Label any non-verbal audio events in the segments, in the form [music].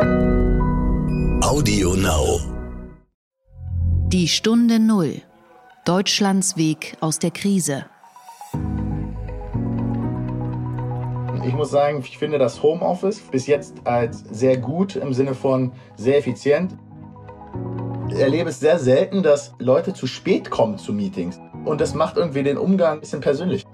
Audio Now. Die Stunde Null. Deutschlands Weg aus der Krise. Ich muss sagen, ich finde das Homeoffice bis jetzt als sehr gut im Sinne von sehr effizient. Ich erlebe es sehr selten, dass Leute zu spät kommen zu Meetings. Und das macht irgendwie den Umgang ein bisschen persönlich.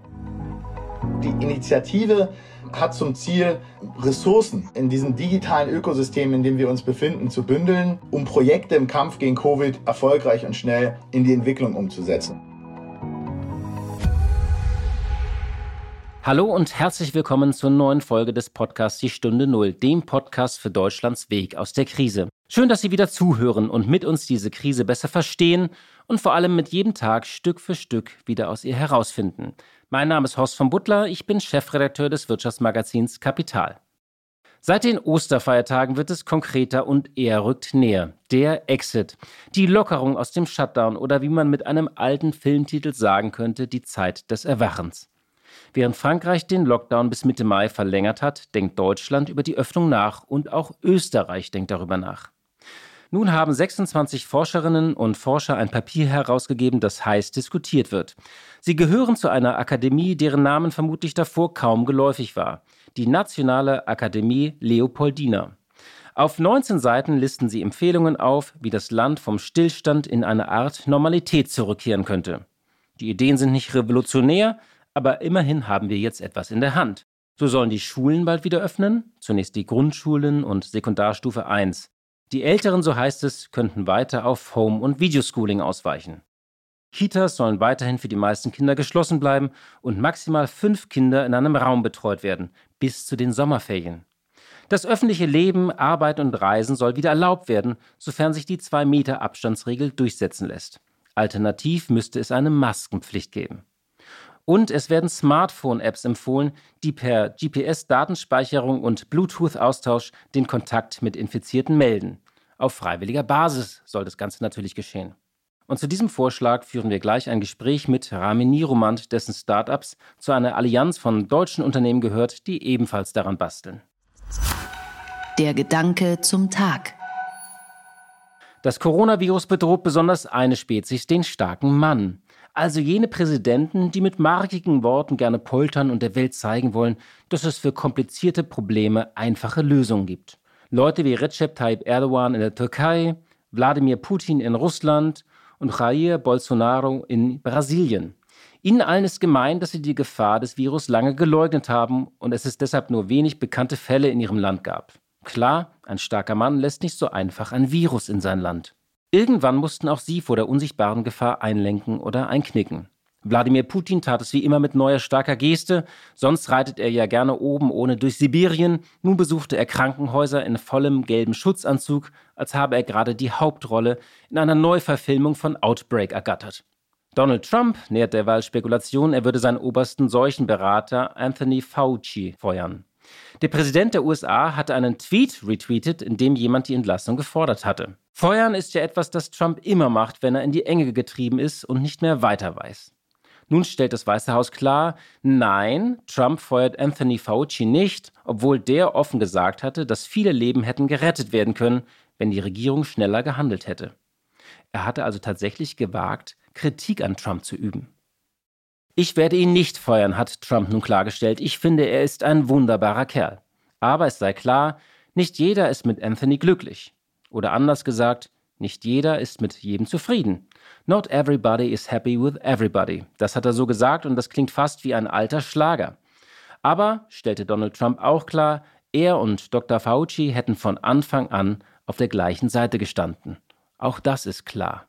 Die Initiative hat zum Ziel, Ressourcen in diesem digitalen Ökosystem, in dem wir uns befinden, zu bündeln, um Projekte im Kampf gegen Covid erfolgreich und schnell in die Entwicklung umzusetzen. Hallo und herzlich willkommen zur neuen Folge des Podcasts Die Stunde Null, dem Podcast für Deutschlands Weg aus der Krise. Schön, dass Sie wieder zuhören und mit uns diese Krise besser verstehen und vor allem mit jedem Tag Stück für Stück wieder aus ihr herausfinden. Mein Name ist Horst von Butler, ich bin Chefredakteur des Wirtschaftsmagazins Kapital. Seit den Osterfeiertagen wird es konkreter und er rückt näher. Der Exit. Die Lockerung aus dem Shutdown oder wie man mit einem alten Filmtitel sagen könnte, die Zeit des Erwachens. Während Frankreich den Lockdown bis Mitte Mai verlängert hat, denkt Deutschland über die Öffnung nach und auch Österreich denkt darüber nach. Nun haben 26 Forscherinnen und Forscher ein Papier herausgegeben, das heiß diskutiert wird. Sie gehören zu einer Akademie, deren Namen vermutlich davor kaum geläufig war. Die Nationale Akademie Leopoldina. Auf 19 Seiten listen sie Empfehlungen auf, wie das Land vom Stillstand in eine Art Normalität zurückkehren könnte. Die Ideen sind nicht revolutionär, aber immerhin haben wir jetzt etwas in der Hand. So sollen die Schulen bald wieder öffnen, zunächst die Grundschulen und Sekundarstufe 1. Die Älteren, so heißt es, könnten weiter auf Home- und Videoschooling ausweichen. Kitas sollen weiterhin für die meisten Kinder geschlossen bleiben und maximal fünf Kinder in einem Raum betreut werden, bis zu den Sommerferien. Das öffentliche Leben, Arbeit und Reisen soll wieder erlaubt werden, sofern sich die 2-Meter-Abstandsregel durchsetzen lässt. Alternativ müsste es eine Maskenpflicht geben. Und es werden Smartphone-Apps empfohlen, die per GPS-Datenspeicherung und Bluetooth-Austausch den Kontakt mit Infizierten melden. Auf freiwilliger Basis soll das Ganze natürlich geschehen. Und zu diesem Vorschlag führen wir gleich ein Gespräch mit Rami Niromand, dessen Startups zu einer Allianz von deutschen Unternehmen gehört, die ebenfalls daran basteln. Der Gedanke zum Tag. Das Coronavirus bedroht besonders eine Spezies, den starken Mann. Also jene Präsidenten, die mit markigen Worten gerne poltern und der Welt zeigen wollen, dass es für komplizierte Probleme einfache Lösungen gibt. Leute wie Recep Tayyip Erdogan in der Türkei, Wladimir Putin in Russland und Jair Bolsonaro in Brasilien. Ihnen allen ist gemein, dass sie die Gefahr des Virus lange geleugnet haben und es es deshalb nur wenig bekannte Fälle in ihrem Land gab. Klar, ein starker Mann lässt nicht so einfach ein Virus in sein Land. Irgendwann mussten auch sie vor der unsichtbaren Gefahr einlenken oder einknicken. Wladimir Putin tat es wie immer mit neuer starker Geste, sonst reitet er ja gerne oben ohne durch Sibirien, nun besuchte er Krankenhäuser in vollem gelben Schutzanzug, als habe er gerade die Hauptrolle in einer Neuverfilmung von Outbreak ergattert. Donald Trump nährt derweil Spekulationen, er würde seinen obersten Seuchenberater Anthony Fauci feuern. Der Präsident der USA hatte einen Tweet retweetet, in dem jemand die Entlassung gefordert hatte. Feuern ist ja etwas, das Trump immer macht, wenn er in die Enge getrieben ist und nicht mehr weiter weiß. Nun stellt das Weiße Haus klar, nein, Trump feuert Anthony Fauci nicht, obwohl der offen gesagt hatte, dass viele Leben hätten gerettet werden können, wenn die Regierung schneller gehandelt hätte. Er hatte also tatsächlich gewagt, Kritik an Trump zu üben. Ich werde ihn nicht feuern, hat Trump nun klargestellt. Ich finde, er ist ein wunderbarer Kerl. Aber es sei klar, nicht jeder ist mit Anthony glücklich. Oder anders gesagt, nicht jeder ist mit jedem zufrieden. Not everybody is happy with everybody. Das hat er so gesagt und das klingt fast wie ein alter Schlager. Aber, stellte Donald Trump auch klar, er und Dr. Fauci hätten von Anfang an auf der gleichen Seite gestanden. Auch das ist klar.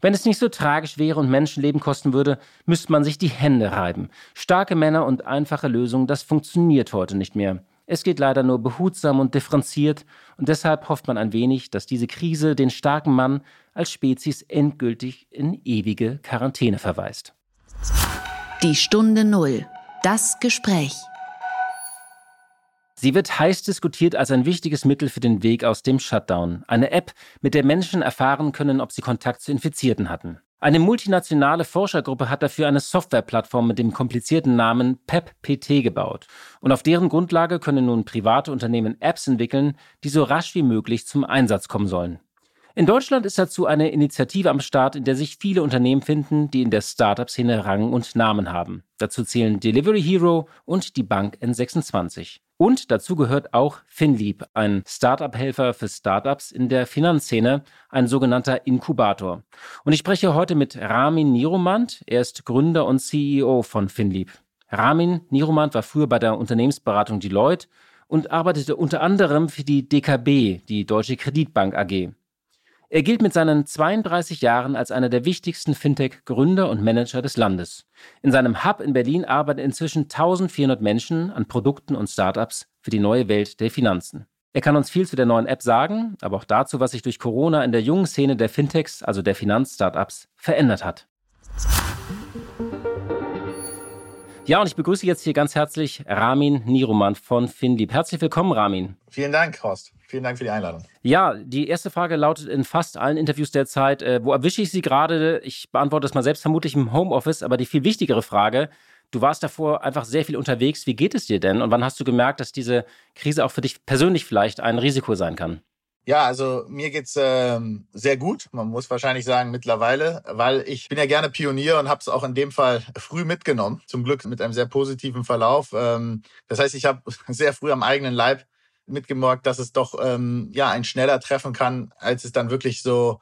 Wenn es nicht so tragisch wäre und Menschenleben kosten würde, müsste man sich die Hände reiben. Starke Männer und einfache Lösungen, das funktioniert heute nicht mehr. Es geht leider nur behutsam und differenziert und deshalb hofft man ein wenig, dass diese Krise den starken Mann als Spezies endgültig in ewige Quarantäne verweist. Die Stunde Null. Das Gespräch. Sie wird heiß diskutiert als ein wichtiges Mittel für den Weg aus dem Shutdown. Eine App, mit der Menschen erfahren können, ob sie Kontakt zu Infizierten hatten. Eine multinationale Forschergruppe hat dafür eine Softwareplattform mit dem komplizierten Namen PEPPT gebaut. Und auf deren Grundlage können nun private Unternehmen Apps entwickeln, die so rasch wie möglich zum Einsatz kommen sollen. In Deutschland ist dazu eine Initiative am Start, in der sich viele Unternehmen finden, die in der Startup-Szene Rang und Namen haben. Dazu zählen Delivery Hero und die Bank N26. Und dazu gehört auch FinLeap, ein Startup-Helfer für Startups in der Finanzszene, ein sogenannter Inkubator. Und ich spreche heute mit Ramin Niromand. Er ist Gründer und CEO von FinLeap. Ramin Niromand war früher bei der Unternehmensberatung Deloitte und arbeitete unter anderem für die DKB, die Deutsche Kreditbank AG. Er gilt mit seinen 32 Jahren als einer der wichtigsten Fintech-Gründer und Manager des Landes. In seinem Hub in Berlin arbeiten inzwischen 1400 Menschen an Produkten und Startups für die neue Welt der Finanzen. Er kann uns viel zu der neuen App sagen, aber auch dazu, was sich durch Corona in der jungen Szene der Fintechs, also der Finanzstartups, verändert hat. Ja, und ich begrüße jetzt hier ganz herzlich Ramin Niruman von FinLeap. Herzlich willkommen, Ramin. Vielen Dank, Horst. Vielen Dank für die Einladung. Ja, die erste Frage lautet in fast allen Interviews derzeit, äh, wo erwische ich Sie gerade? Ich beantworte das mal selbst vermutlich im Homeoffice, aber die viel wichtigere Frage, du warst davor einfach sehr viel unterwegs. Wie geht es dir denn? Und wann hast du gemerkt, dass diese Krise auch für dich persönlich vielleicht ein Risiko sein kann? Ja, also mir geht's ähm, sehr gut. Man muss wahrscheinlich sagen mittlerweile, weil ich bin ja gerne Pionier und habe es auch in dem Fall früh mitgenommen. Zum Glück mit einem sehr positiven Verlauf. Ähm, das heißt, ich habe [laughs] sehr früh am eigenen Leib mitgemerkt, dass es doch ähm, ja ein schneller treffen kann, als es dann wirklich so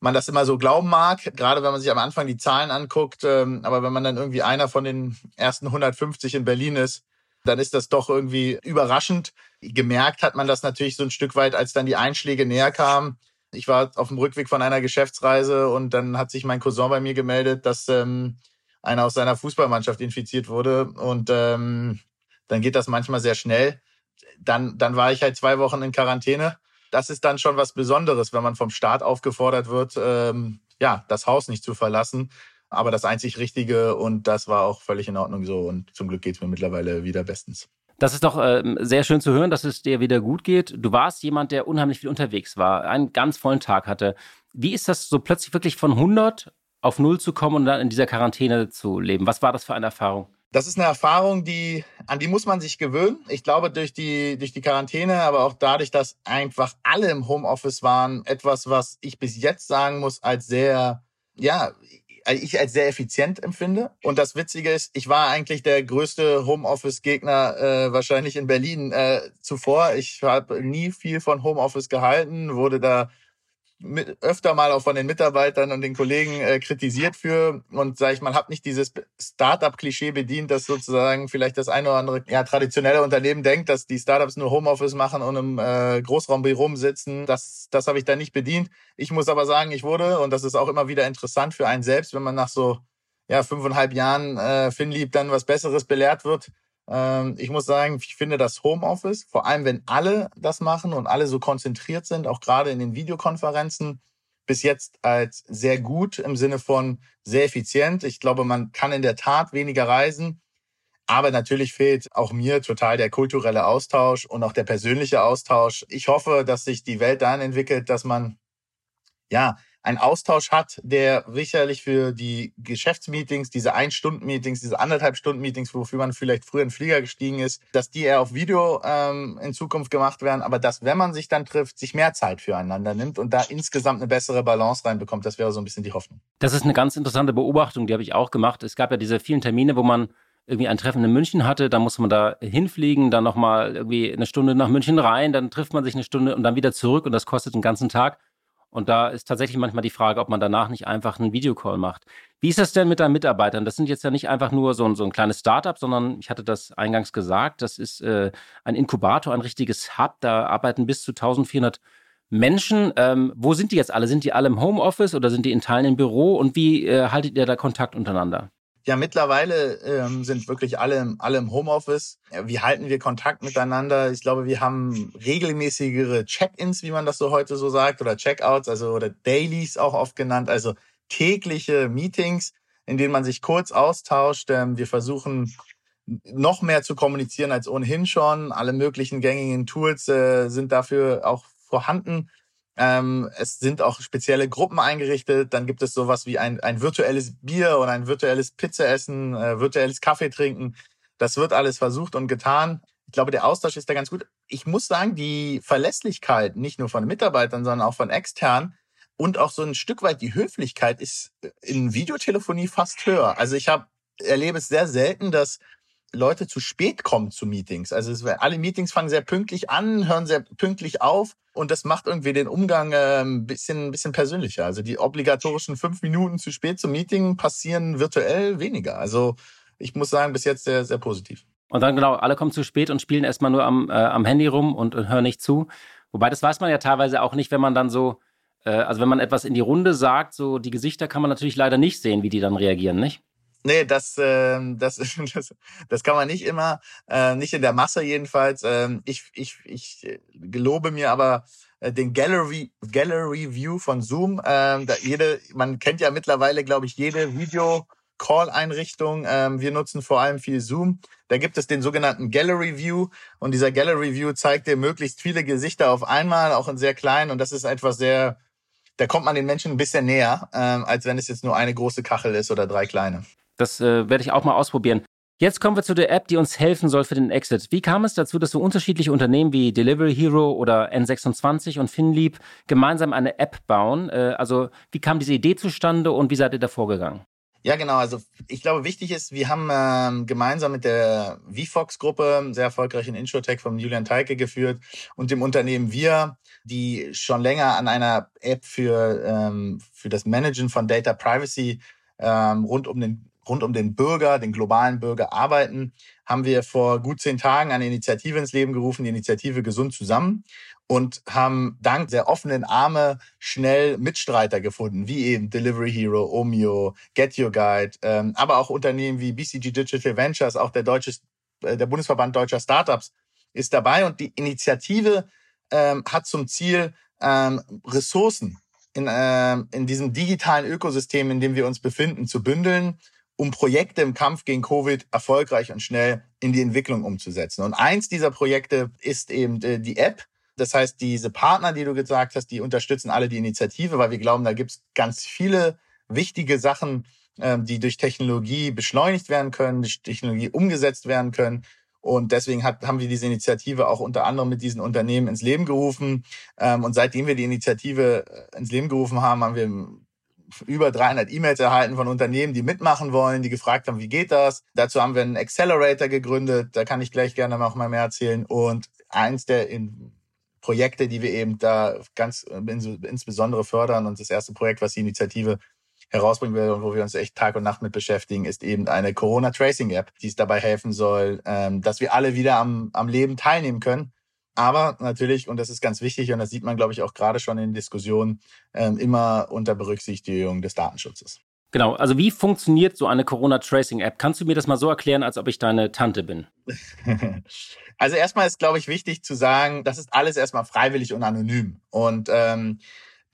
man das immer so glauben mag, gerade wenn man sich am Anfang die Zahlen anguckt. Ähm, aber wenn man dann irgendwie einer von den ersten 150 in Berlin ist, dann ist das doch irgendwie überraschend. Gemerkt hat man das natürlich so ein Stück weit, als dann die Einschläge näher kamen. Ich war auf dem Rückweg von einer Geschäftsreise und dann hat sich mein Cousin bei mir gemeldet, dass ähm, einer aus seiner Fußballmannschaft infiziert wurde. Und ähm, dann geht das manchmal sehr schnell dann, dann war ich halt zwei Wochen in Quarantäne. Das ist dann schon was Besonderes, wenn man vom Staat aufgefordert wird, ähm, ja, das Haus nicht zu verlassen. Aber das einzig Richtige und das war auch völlig in Ordnung so. Und zum Glück geht's mir mittlerweile wieder bestens. Das ist doch äh, sehr schön zu hören, dass es dir wieder gut geht. Du warst jemand, der unheimlich viel unterwegs war, einen ganz vollen Tag hatte. Wie ist das so plötzlich wirklich von 100 auf 0 zu kommen und dann in dieser Quarantäne zu leben? Was war das für eine Erfahrung? Das ist eine Erfahrung, die, an die muss man sich gewöhnen. Ich glaube, durch die, durch die Quarantäne, aber auch dadurch, dass einfach alle im Homeoffice waren, etwas, was ich bis jetzt sagen muss, als sehr, ja, ich als sehr effizient empfinde. Und das Witzige ist, ich war eigentlich der größte Homeoffice-Gegner äh, wahrscheinlich in Berlin äh, zuvor. Ich habe nie viel von Homeoffice gehalten, wurde da mit, öfter mal auch von den Mitarbeitern und den Kollegen äh, kritisiert für und sage ich mal, habe nicht dieses Startup-Klischee bedient, dass sozusagen vielleicht das eine oder andere ja, traditionelle Unternehmen denkt, dass die Startups nur Homeoffice machen und im äh, Großraumbüro sitzen. Das, das habe ich da nicht bedient. Ich muss aber sagen, ich wurde, und das ist auch immer wieder interessant für einen selbst, wenn man nach so ja, fünfeinhalb Jahren äh, Finlieb dann was Besseres belehrt wird, ich muss sagen, ich finde das Homeoffice, vor allem wenn alle das machen und alle so konzentriert sind, auch gerade in den Videokonferenzen, bis jetzt als sehr gut im Sinne von sehr effizient. Ich glaube, man kann in der Tat weniger reisen. Aber natürlich fehlt auch mir total der kulturelle Austausch und auch der persönliche Austausch. Ich hoffe, dass sich die Welt dahin entwickelt, dass man ja einen Austausch hat, der sicherlich für die Geschäftsmeetings, diese Ein-Stunden-Meetings, diese Anderthalb-Stunden-Meetings, wofür man vielleicht früher in den Flieger gestiegen ist, dass die eher auf Video ähm, in Zukunft gemacht werden, aber dass, wenn man sich dann trifft, sich mehr Zeit füreinander nimmt und da insgesamt eine bessere Balance reinbekommt, das wäre so ein bisschen die Hoffnung. Das ist eine ganz interessante Beobachtung, die habe ich auch gemacht. Es gab ja diese vielen Termine, wo man irgendwie ein Treffen in München hatte, dann muss man da hinfliegen, dann nochmal irgendwie eine Stunde nach München rein, dann trifft man sich eine Stunde und dann wieder zurück und das kostet einen ganzen Tag. Und da ist tatsächlich manchmal die Frage, ob man danach nicht einfach einen Videocall macht. Wie ist das denn mit deinen Mitarbeitern? Das sind jetzt ja nicht einfach nur so ein, so ein kleines Startup, sondern ich hatte das eingangs gesagt, das ist äh, ein Inkubator, ein richtiges Hub. Da arbeiten bis zu 1400 Menschen. Ähm, wo sind die jetzt alle? Sind die alle im Homeoffice oder sind die in Teilen im Büro? Und wie äh, haltet ihr da Kontakt untereinander? Ja, mittlerweile ähm, sind wirklich alle, alle im Homeoffice. Wie halten wir Kontakt miteinander? Ich glaube, wir haben regelmäßigere Check-ins, wie man das so heute so sagt, oder Check-outs, also oder Dailies auch oft genannt, also tägliche Meetings, in denen man sich kurz austauscht. Ähm, wir versuchen noch mehr zu kommunizieren als ohnehin schon. Alle möglichen gängigen Tools äh, sind dafür auch vorhanden. Ähm, es sind auch spezielle Gruppen eingerichtet. Dann gibt es sowas wie ein, ein virtuelles Bier oder ein virtuelles Pizzaessen, äh, virtuelles Kaffee trinken. Das wird alles versucht und getan. Ich glaube, der Austausch ist da ganz gut. Ich muss sagen, die Verlässlichkeit nicht nur von Mitarbeitern, sondern auch von externen und auch so ein Stück weit die Höflichkeit ist in Videotelefonie fast höher. Also ich habe erlebe es sehr selten, dass Leute zu spät kommen zu Meetings. Also es, alle Meetings fangen sehr pünktlich an, hören sehr pünktlich auf und das macht irgendwie den Umgang äh, ein bisschen, ein bisschen persönlicher. Also die obligatorischen fünf Minuten zu spät zum Meeting passieren virtuell weniger. Also ich muss sagen, bis jetzt sehr, sehr positiv. Und dann genau, alle kommen zu spät und spielen erstmal nur am, äh, am Handy rum und, und hören nicht zu. Wobei das weiß man ja teilweise auch nicht, wenn man dann so, äh, also wenn man etwas in die Runde sagt, so die Gesichter kann man natürlich leider nicht sehen, wie die dann reagieren, nicht? Nee, das, äh, das, [laughs] das, das kann man nicht immer, äh, nicht in der Masse jedenfalls. Ähm, ich, ich, ich gelobe mir aber äh, den Gallery, Gallery View von Zoom. Ähm, da jede, man kennt ja mittlerweile, glaube ich, jede Video Call-Einrichtung. Ähm, wir nutzen vor allem viel Zoom. Da gibt es den sogenannten Gallery View und dieser Gallery View zeigt dir möglichst viele Gesichter auf einmal, auch in sehr klein und das ist etwas sehr, da kommt man den Menschen ein bisschen näher, ähm, als wenn es jetzt nur eine große Kachel ist oder drei kleine. Das äh, werde ich auch mal ausprobieren. Jetzt kommen wir zu der App, die uns helfen soll für den Exit. Wie kam es dazu, dass so unterschiedliche Unternehmen wie Delivery Hero oder N26 und Finlieb gemeinsam eine App bauen? Äh, also wie kam diese Idee zustande und wie seid ihr da vorgegangen? Ja, genau. Also ich glaube, wichtig ist, wir haben ähm, gemeinsam mit der VFox-Gruppe, sehr erfolgreichen Introtech von Julian Teike geführt und dem Unternehmen Wir, die schon länger an einer App für, ähm, für das Managen von Data Privacy ähm, rund um den rund um den Bürger, den globalen Bürger arbeiten, haben wir vor gut zehn Tagen eine Initiative ins Leben gerufen, die Initiative Gesund zusammen und haben dank der offenen Arme schnell Mitstreiter gefunden, wie eben Delivery Hero, Omio, Get Your Guide, ähm, aber auch Unternehmen wie BCG Digital Ventures, auch der deutsche, äh, der Bundesverband deutscher Startups ist dabei und die Initiative ähm, hat zum Ziel, ähm, Ressourcen in, äh, in diesem digitalen Ökosystem, in dem wir uns befinden, zu bündeln um Projekte im Kampf gegen Covid erfolgreich und schnell in die Entwicklung umzusetzen. Und eins dieser Projekte ist eben äh, die App. Das heißt, diese Partner, die du gesagt hast, die unterstützen alle die Initiative, weil wir glauben, da gibt es ganz viele wichtige Sachen, ähm, die durch Technologie beschleunigt werden können, durch Technologie umgesetzt werden können. Und deswegen hat, haben wir diese Initiative auch unter anderem mit diesen Unternehmen ins Leben gerufen. Ähm, und seitdem wir die Initiative äh, ins Leben gerufen haben, haben wir über 300 E-Mails erhalten von Unternehmen, die mitmachen wollen, die gefragt haben, wie geht das? Dazu haben wir einen Accelerator gegründet, da kann ich gleich gerne noch mal mehr erzählen. Und eins der in Projekte, die wir eben da ganz insbesondere fördern und das erste Projekt, was die Initiative herausbringen will und wo wir uns echt Tag und Nacht mit beschäftigen, ist eben eine Corona-Tracing-App, die es dabei helfen soll, ähm, dass wir alle wieder am, am Leben teilnehmen können aber natürlich, und das ist ganz wichtig, und das sieht man, glaube ich, auch gerade schon in Diskussionen, ähm, immer unter Berücksichtigung des Datenschutzes. Genau, also wie funktioniert so eine Corona-Tracing-App? Kannst du mir das mal so erklären, als ob ich deine Tante bin? [laughs] also erstmal ist, glaube ich, wichtig zu sagen, das ist alles erstmal freiwillig und anonym. Und ähm,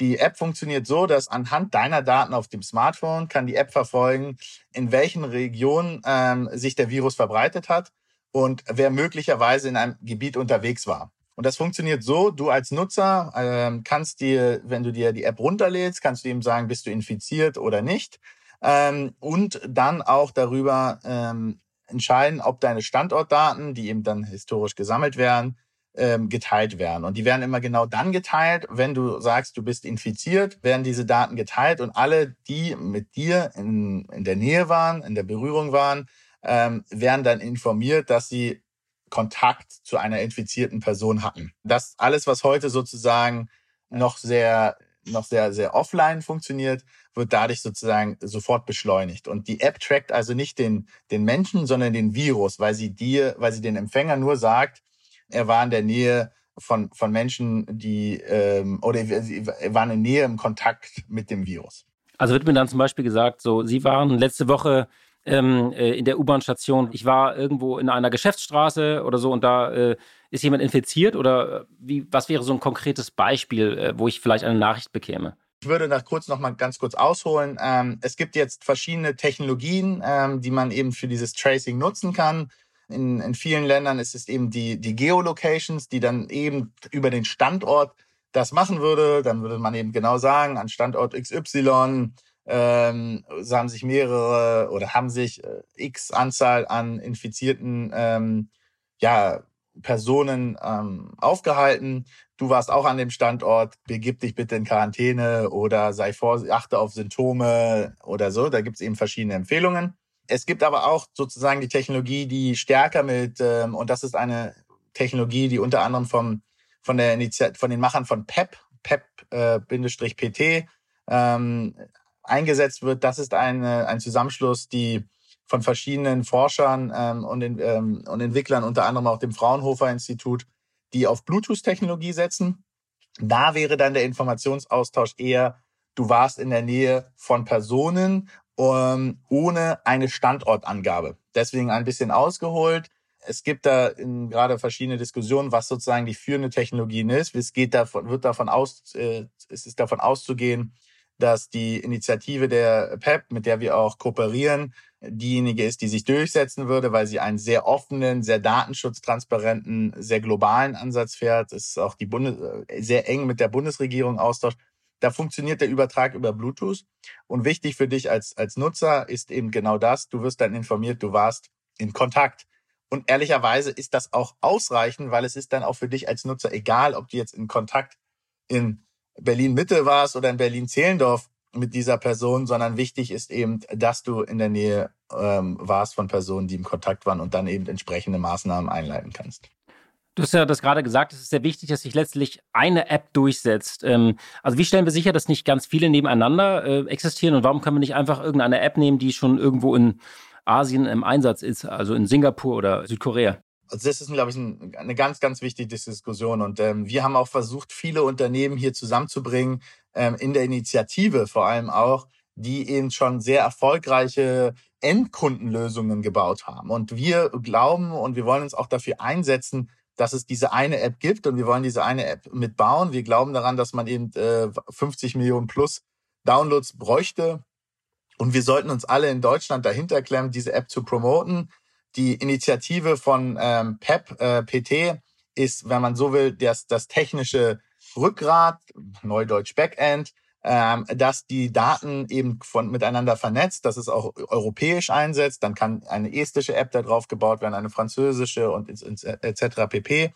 die App funktioniert so, dass anhand deiner Daten auf dem Smartphone kann die App verfolgen, in welchen Regionen ähm, sich der Virus verbreitet hat und wer möglicherweise in einem Gebiet unterwegs war. Und das funktioniert so, du als Nutzer ähm, kannst dir, wenn du dir die App runterlädst, kannst du ihm sagen, bist du infiziert oder nicht. Ähm, und dann auch darüber ähm, entscheiden, ob deine Standortdaten, die eben dann historisch gesammelt werden, ähm, geteilt werden. Und die werden immer genau dann geteilt, wenn du sagst, du bist infiziert, werden diese Daten geteilt und alle, die mit dir in, in der Nähe waren, in der Berührung waren, ähm, werden dann informiert, dass sie Kontakt zu einer infizierten Person hatten. Das alles, was heute sozusagen noch sehr, noch sehr, sehr offline funktioniert, wird dadurch sozusagen sofort beschleunigt. Und die App trackt also nicht den, den Menschen, sondern den Virus, weil sie dir, weil sie den Empfänger nur sagt, er war in der Nähe von, von Menschen, die, ähm, oder sie waren in Nähe im Kontakt mit dem Virus. Also wird mir dann zum Beispiel gesagt, so, Sie waren letzte Woche ähm, äh, in der U-Bahn-Station. Ich war irgendwo in einer Geschäftsstraße oder so und da äh, ist jemand infiziert oder äh, wie, was wäre so ein konkretes Beispiel, äh, wo ich vielleicht eine Nachricht bekäme? Ich würde nach kurz noch mal ganz kurz ausholen. Ähm, es gibt jetzt verschiedene Technologien, ähm, die man eben für dieses Tracing nutzen kann. In, in vielen Ländern ist es eben die, die Geolocations, die dann eben über den Standort das machen würde, dann würde man eben genau sagen, an Standort XY ähm, haben sich mehrere oder haben sich äh, x Anzahl an infizierten ähm, ja, Personen ähm, aufgehalten. Du warst auch an dem Standort, begib dich bitte in Quarantäne oder sei vor, achte auf Symptome oder so. Da gibt es eben verschiedene Empfehlungen. Es gibt aber auch sozusagen die Technologie, die stärker mit, ähm, und das ist eine Technologie, die unter anderem vom, von, der Initiat von den Machern von PEP, PEP-PT, äh, ähm, eingesetzt wird. Das ist eine, ein Zusammenschluss, die von verschiedenen Forschern ähm, und, ähm, und Entwicklern, unter anderem auch dem Fraunhofer Institut, die auf Bluetooth-Technologie setzen. Da wäre dann der Informationsaustausch eher, du warst in der Nähe von Personen ähm, ohne eine Standortangabe. Deswegen ein bisschen ausgeholt. Es gibt da in, gerade verschiedene Diskussionen, was sozusagen die führende Technologie ist. Es geht davon, wird davon aus, äh, es ist davon auszugehen, dass die Initiative der PEP, mit der wir auch kooperieren, diejenige ist, die sich durchsetzen würde, weil sie einen sehr offenen, sehr datenschutztransparenten, sehr globalen Ansatz fährt. Es ist auch die Bundes sehr eng mit der Bundesregierung austauscht. Da funktioniert der Übertrag über Bluetooth. Und wichtig für dich als, als Nutzer ist eben genau das. Du wirst dann informiert, du warst in Kontakt. Und ehrlicherweise ist das auch ausreichend, weil es ist dann auch für dich als Nutzer egal, ob du jetzt in Kontakt in Berlin-Mitte warst oder in Berlin-Zehlendorf mit dieser Person, sondern wichtig ist eben, dass du in der Nähe ähm, warst von Personen, die im Kontakt waren und dann eben entsprechende Maßnahmen einleiten kannst. Du hast ja das gerade gesagt, es ist sehr wichtig, dass sich letztlich eine App durchsetzt. Ähm, also wie stellen wir sicher, dass nicht ganz viele nebeneinander äh, existieren und warum können wir nicht einfach irgendeine App nehmen, die schon irgendwo in Asien im Einsatz ist, also in Singapur oder Südkorea? Also das ist, glaube ich, ein, eine ganz, ganz wichtige Diskussion. Und ähm, wir haben auch versucht, viele Unternehmen hier zusammenzubringen, ähm, in der Initiative vor allem auch, die eben schon sehr erfolgreiche Endkundenlösungen gebaut haben. Und wir glauben und wir wollen uns auch dafür einsetzen, dass es diese eine App gibt und wir wollen diese eine App mitbauen. Wir glauben daran, dass man eben äh, 50 Millionen plus Downloads bräuchte. Und wir sollten uns alle in Deutschland dahinter klemmen, diese App zu promoten die Initiative von ähm, PEP, äh, PT, ist, wenn man so will, das, das technische Rückgrat, Neudeutsch Backend, ähm, dass die Daten eben von miteinander vernetzt, dass es auch europäisch einsetzt. Dann kann eine estische App da drauf gebaut werden, eine französische und etc. pp.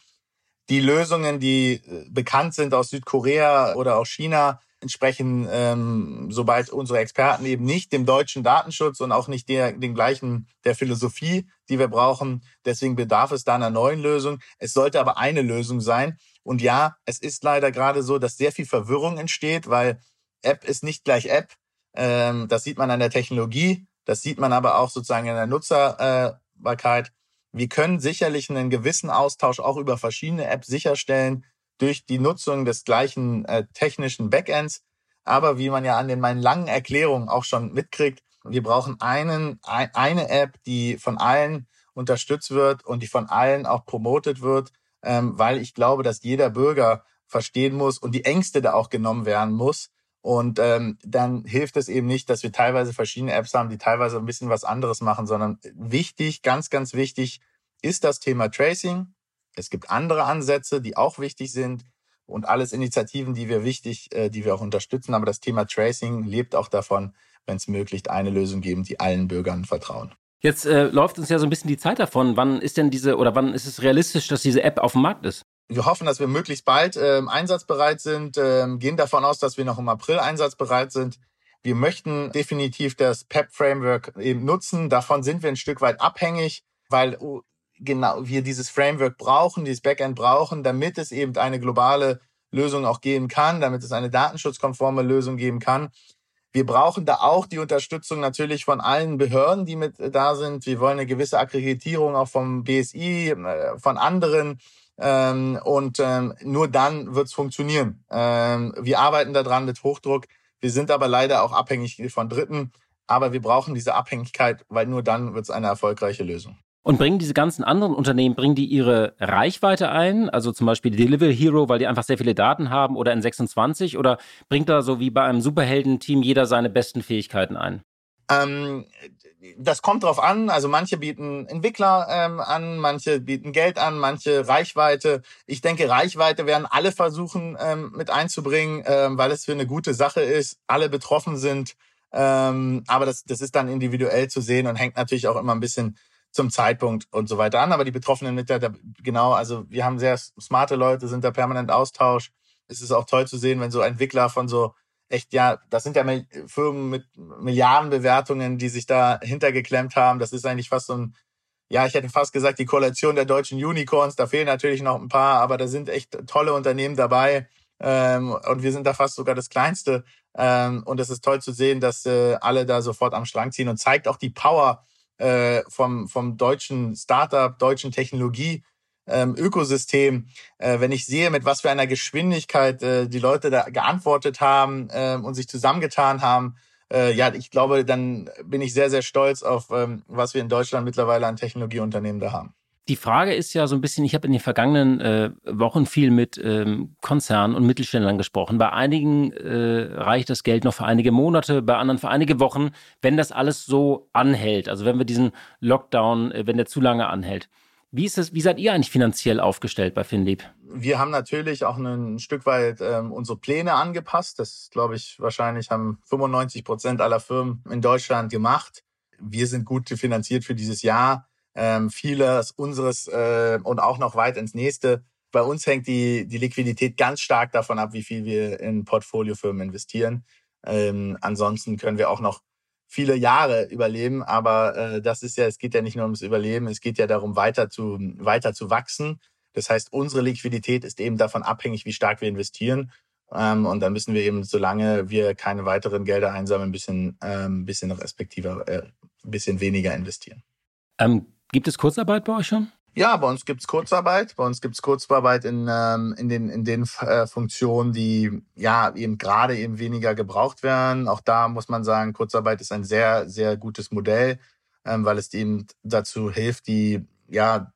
Die Lösungen, die äh, bekannt sind aus Südkorea oder aus China, entsprechen, ähm, sobald unsere Experten eben nicht dem deutschen Datenschutz und auch nicht der, den gleichen der Philosophie, die wir brauchen. Deswegen bedarf es da einer neuen Lösung. Es sollte aber eine Lösung sein. Und ja, es ist leider gerade so, dass sehr viel Verwirrung entsteht, weil App ist nicht gleich App. Ähm, das sieht man an der Technologie. Das sieht man aber auch sozusagen in der Nutzerbarkeit. Wir können sicherlich einen gewissen Austausch auch über verschiedene Apps sicherstellen, durch die Nutzung des gleichen äh, technischen Backends. Aber wie man ja an den meinen langen Erklärungen auch schon mitkriegt, wir brauchen einen, ein, eine App, die von allen unterstützt wird und die von allen auch promotet wird, ähm, weil ich glaube, dass jeder Bürger verstehen muss und die Ängste da auch genommen werden muss. Und ähm, dann hilft es eben nicht, dass wir teilweise verschiedene Apps haben, die teilweise ein bisschen was anderes machen, sondern wichtig, ganz, ganz wichtig ist das Thema Tracing. Es gibt andere Ansätze, die auch wichtig sind und alles Initiativen, die wir wichtig, äh, die wir auch unterstützen. Aber das Thema Tracing lebt auch davon, wenn es möglich eine Lösung geben, die allen Bürgern vertrauen. Jetzt äh, läuft uns ja so ein bisschen die Zeit davon. Wann ist denn diese oder wann ist es realistisch, dass diese App auf dem Markt ist? Wir hoffen, dass wir möglichst bald ähm, einsatzbereit sind, ähm, gehen davon aus, dass wir noch im April einsatzbereit sind. Wir möchten definitiv das PEP-Framework eben nutzen. Davon sind wir ein Stück weit abhängig, weil oh, genau wir dieses Framework brauchen, dieses Backend brauchen, damit es eben eine globale Lösung auch geben kann, damit es eine datenschutzkonforme Lösung geben kann. Wir brauchen da auch die Unterstützung natürlich von allen Behörden, die mit da sind. Wir wollen eine gewisse Akkreditierung auch vom BSI, äh, von anderen. Ähm, und ähm, nur dann wird es funktionieren. Ähm, wir arbeiten daran mit Hochdruck. Wir sind aber leider auch abhängig von Dritten. Aber wir brauchen diese Abhängigkeit, weil nur dann wird es eine erfolgreiche Lösung. Und bringen diese ganzen anderen Unternehmen, bringen die ihre Reichweite ein? Also zum Beispiel Delivery Hero, weil die einfach sehr viele Daten haben oder in 26? Oder bringt da so wie bei einem Superhelden-Team jeder seine besten Fähigkeiten ein? Ähm, das kommt drauf an. Also manche bieten Entwickler ähm, an, manche bieten Geld an, manche Reichweite. Ich denke, Reichweite werden alle versuchen ähm, mit einzubringen, ähm, weil es für eine gute Sache ist. Alle betroffen sind. Ähm, aber das, das ist dann individuell zu sehen und hängt natürlich auch immer ein bisschen zum Zeitpunkt und so weiter an. Aber die betroffenen Mitarbeiter, genau, also wir haben sehr smarte Leute, sind da permanent Austausch. Es ist auch toll zu sehen, wenn so Entwickler von so echt, ja, das sind ja Firmen mit Milliardenbewertungen, die sich da hintergeklemmt haben. Das ist eigentlich fast so ein, ja, ich hätte fast gesagt, die Koalition der deutschen Unicorns. Da fehlen natürlich noch ein paar, aber da sind echt tolle Unternehmen dabei. Ähm, und wir sind da fast sogar das Kleinste. Ähm, und es ist toll zu sehen, dass äh, alle da sofort am Schlang ziehen und zeigt auch die Power äh, vom, vom deutschen Startup, deutschen Technologie ähm, Ökosystem, äh, wenn ich sehe, mit was für einer Geschwindigkeit äh, die Leute da geantwortet haben äh, und sich zusammengetan haben, äh, ja, ich glaube, dann bin ich sehr, sehr stolz auf, ähm, was wir in Deutschland mittlerweile an Technologieunternehmen da haben. Die Frage ist ja so ein bisschen, ich habe in den vergangenen äh, Wochen viel mit ähm, Konzernen und Mittelständlern gesprochen. Bei einigen äh, reicht das Geld noch für einige Monate, bei anderen für einige Wochen, wenn das alles so anhält. Also wenn wir diesen Lockdown, äh, wenn der zu lange anhält. Wie ist es, wie seid ihr eigentlich finanziell aufgestellt bei Finlieb? Wir haben natürlich auch ein Stück weit ähm, unsere Pläne angepasst. Das, glaube ich, wahrscheinlich haben 95 Prozent aller Firmen in Deutschland gemacht. Wir sind gut finanziert für dieses Jahr. Ähm, vieles unseres äh, und auch noch weit ins nächste. Bei uns hängt die, die Liquidität ganz stark davon ab, wie viel wir in Portfoliofirmen investieren. Ähm, ansonsten können wir auch noch viele Jahre überleben, aber äh, das ist ja, es geht ja nicht nur ums Überleben, es geht ja darum, weiter zu, weiter zu wachsen. Das heißt, unsere Liquidität ist eben davon abhängig, wie stark wir investieren. Ähm, und dann müssen wir eben, solange wir keine weiteren Gelder einsammeln, ein bisschen, ähm, bisschen respektiver, äh, ein bisschen weniger investieren. Ähm, gibt es Kurzarbeit bei euch schon? Ja, bei uns gibt's Kurzarbeit. Bei uns gibt's Kurzarbeit in, ähm, in den, in den äh, Funktionen, die ja eben gerade eben weniger gebraucht werden. Auch da muss man sagen, Kurzarbeit ist ein sehr, sehr gutes Modell, ähm, weil es eben dazu hilft, die ja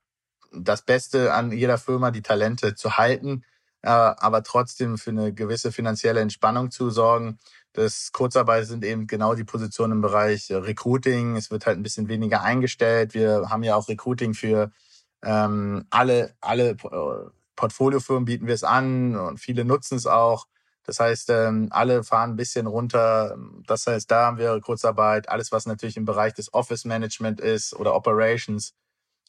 das Beste an jeder Firma, die Talente zu halten, äh, aber trotzdem für eine gewisse finanzielle Entspannung zu sorgen. Das Kurzarbeit sind eben genau die Positionen im Bereich Recruiting. Es wird halt ein bisschen weniger eingestellt. Wir haben ja auch Recruiting für ähm, alle, alle äh, Portfoliofirmen bieten wir es an und viele nutzen es auch. Das heißt, ähm, alle fahren ein bisschen runter. Das heißt, da haben wir Kurzarbeit. Alles, was natürlich im Bereich des Office Management ist oder Operations,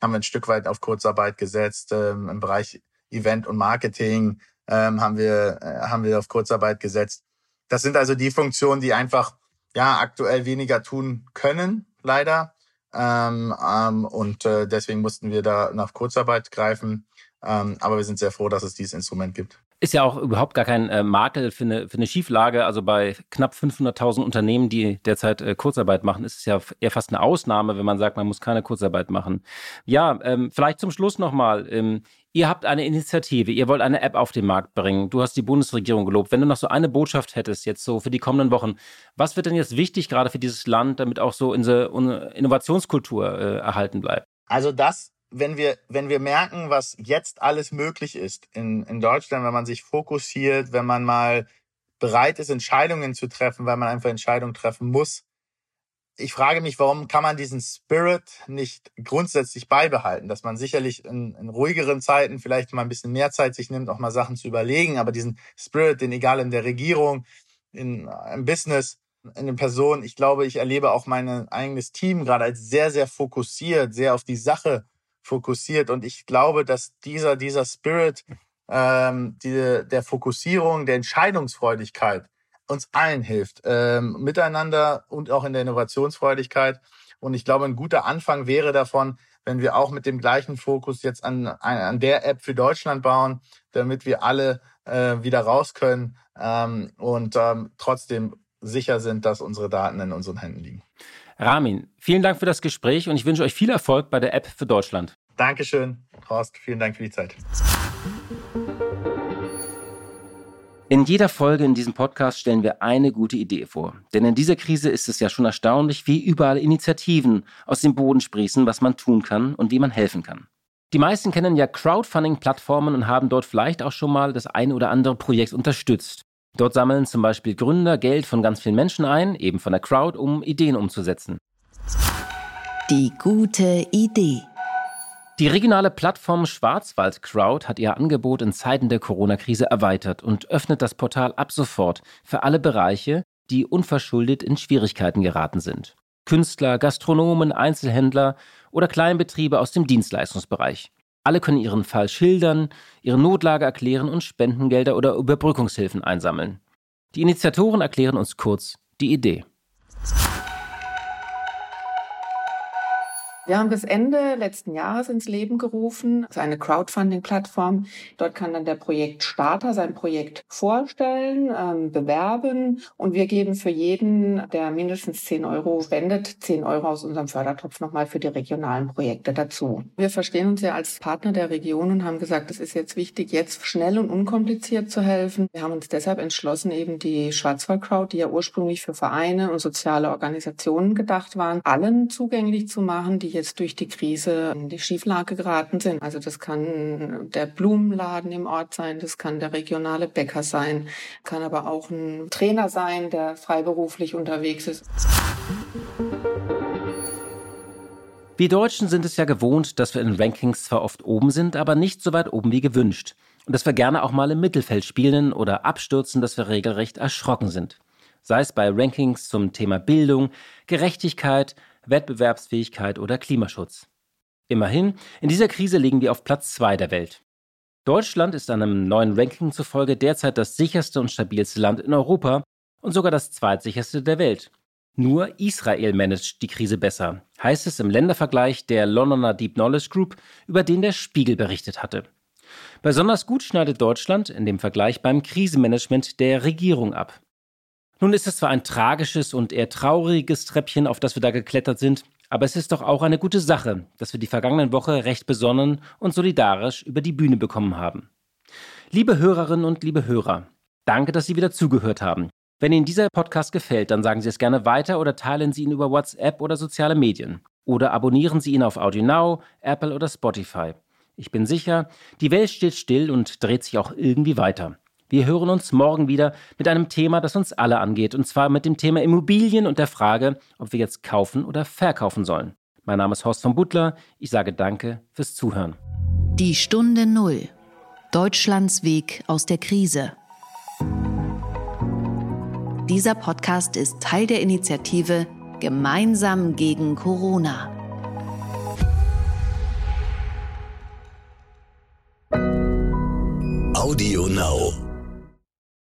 haben wir ein Stück weit auf Kurzarbeit gesetzt. Ähm, Im Bereich Event und Marketing ähm, haben wir äh, haben wir auf Kurzarbeit gesetzt. Das sind also die Funktionen, die einfach ja aktuell weniger tun können, leider. Ähm, ähm, und äh, deswegen mussten wir da nach Kurzarbeit greifen. Ähm, aber wir sind sehr froh, dass es dieses Instrument gibt. Ist ja auch überhaupt gar kein äh, Makel für eine, für eine Schieflage. Also bei knapp 500.000 Unternehmen, die derzeit äh, Kurzarbeit machen, ist es ja eher fast eine Ausnahme, wenn man sagt, man muss keine Kurzarbeit machen. Ja, ähm, vielleicht zum Schluss nochmal. Ähm, Ihr habt eine Initiative, ihr wollt eine App auf den Markt bringen. Du hast die Bundesregierung gelobt. Wenn du noch so eine Botschaft hättest, jetzt so für die kommenden Wochen, was wird denn jetzt wichtig gerade für dieses Land, damit auch so unsere Innovationskultur äh, erhalten bleibt? Also das, wenn wir, wenn wir merken, was jetzt alles möglich ist in, in Deutschland, wenn man sich fokussiert, wenn man mal bereit ist, Entscheidungen zu treffen, weil man einfach Entscheidungen treffen muss, ich frage mich, warum kann man diesen Spirit nicht grundsätzlich beibehalten, dass man sicherlich in, in, ruhigeren Zeiten vielleicht mal ein bisschen mehr Zeit sich nimmt, auch mal Sachen zu überlegen, aber diesen Spirit, den egal in der Regierung, in, im Business, in den Personen, ich glaube, ich erlebe auch mein eigenes Team gerade als sehr, sehr fokussiert, sehr auf die Sache fokussiert. Und ich glaube, dass dieser, dieser Spirit ähm, die, der Fokussierung, der Entscheidungsfreudigkeit uns allen hilft, ähm, miteinander und auch in der Innovationsfreudigkeit. Und ich glaube, ein guter Anfang wäre davon, wenn wir auch mit dem gleichen Fokus jetzt an, an der App für Deutschland bauen, damit wir alle äh, wieder raus können ähm, und ähm, trotzdem sicher sind, dass unsere Daten in unseren Händen liegen. Ramin, vielen Dank für das Gespräch und ich wünsche euch viel Erfolg bei der App für Deutschland. Dankeschön, Horst. Vielen Dank für die Zeit. In jeder Folge in diesem Podcast stellen wir eine gute Idee vor. Denn in dieser Krise ist es ja schon erstaunlich, wie überall Initiativen aus dem Boden sprießen, was man tun kann und wie man helfen kann. Die meisten kennen ja Crowdfunding-Plattformen und haben dort vielleicht auch schon mal das eine oder andere Projekt unterstützt. Dort sammeln zum Beispiel Gründer Geld von ganz vielen Menschen ein, eben von der Crowd, um Ideen umzusetzen. Die gute Idee. Die regionale Plattform Schwarzwald Crowd hat ihr Angebot in Zeiten der Corona-Krise erweitert und öffnet das Portal ab sofort für alle Bereiche, die unverschuldet in Schwierigkeiten geraten sind. Künstler, Gastronomen, Einzelhändler oder Kleinbetriebe aus dem Dienstleistungsbereich. Alle können ihren Fall schildern, ihre Notlage erklären und Spendengelder oder Überbrückungshilfen einsammeln. Die Initiatoren erklären uns kurz die Idee. Wir haben bis Ende letzten Jahres ins Leben gerufen, also eine Crowdfunding-Plattform. Dort kann dann der Projektstarter sein Projekt vorstellen, ähm, bewerben und wir geben für jeden, der mindestens 10 Euro spendet, 10 Euro aus unserem Fördertopf nochmal für die regionalen Projekte dazu. Wir verstehen uns ja als Partner der Region und haben gesagt, es ist jetzt wichtig, jetzt schnell und unkompliziert zu helfen. Wir haben uns deshalb entschlossen, eben die Schwarzwald Crowd, die ja ursprünglich für Vereine und soziale Organisationen gedacht waren, allen zugänglich zu machen, die jetzt durch die Krise in die Schieflage geraten sind. Also das kann der Blumenladen im Ort sein, das kann der regionale Bäcker sein, kann aber auch ein Trainer sein, der freiberuflich unterwegs ist. Wir Deutschen sind es ja gewohnt, dass wir in Rankings zwar oft oben sind, aber nicht so weit oben wie gewünscht. Und dass wir gerne auch mal im Mittelfeld spielen oder abstürzen, dass wir regelrecht erschrocken sind. Sei es bei Rankings zum Thema Bildung, Gerechtigkeit, Wettbewerbsfähigkeit oder Klimaschutz. Immerhin, in dieser Krise liegen wir auf Platz 2 der Welt. Deutschland ist einem neuen Ranking zufolge derzeit das sicherste und stabilste Land in Europa und sogar das zweitsicherste der Welt. Nur Israel managt die Krise besser, heißt es im Ländervergleich der Londoner Deep Knowledge Group, über den der Spiegel berichtet hatte. Besonders gut schneidet Deutschland in dem Vergleich beim Krisenmanagement der Regierung ab. Nun ist es zwar ein tragisches und eher trauriges Treppchen, auf das wir da geklettert sind, aber es ist doch auch eine gute Sache, dass wir die vergangenen Woche recht besonnen und solidarisch über die Bühne bekommen haben. Liebe Hörerinnen und liebe Hörer, danke, dass Sie wieder zugehört haben. Wenn Ihnen dieser Podcast gefällt, dann sagen Sie es gerne weiter oder teilen Sie ihn über WhatsApp oder soziale Medien. Oder abonnieren Sie ihn auf AudioNow, Apple oder Spotify. Ich bin sicher, die Welt steht still und dreht sich auch irgendwie weiter. Wir hören uns morgen wieder mit einem Thema, das uns alle angeht, und zwar mit dem Thema Immobilien und der Frage, ob wir jetzt kaufen oder verkaufen sollen. Mein Name ist Horst von Butler. Ich sage danke fürs Zuhören. Die Stunde Null. Deutschlands Weg aus der Krise. Dieser Podcast ist Teil der Initiative Gemeinsam gegen Corona. Audio Now.